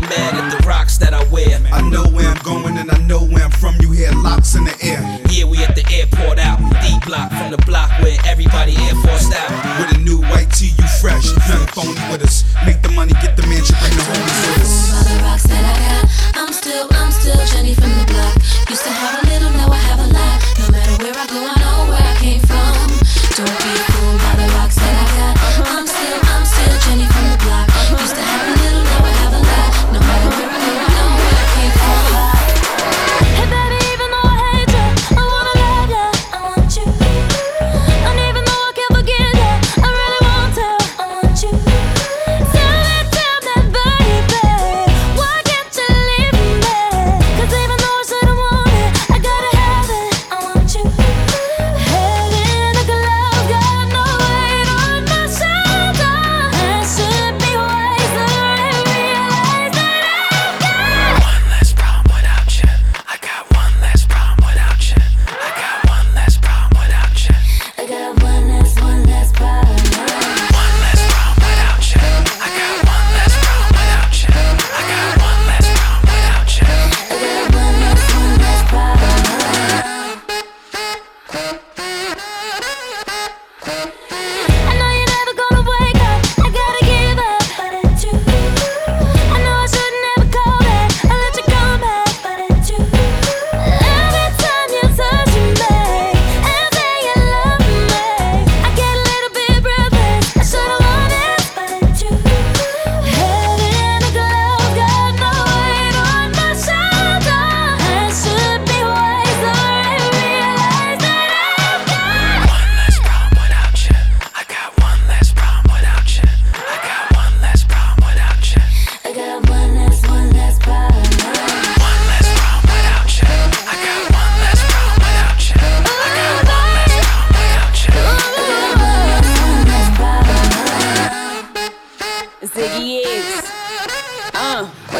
Mad at the rocks that I wear. I know where I'm going and I know where I'm from. You hear locks in the air. Yeah, we at the airport out. D block from the block where everybody Air Force out. With a new white tee, you fresh. Nothing phony with us. Make the money, get the mansion, bring the homies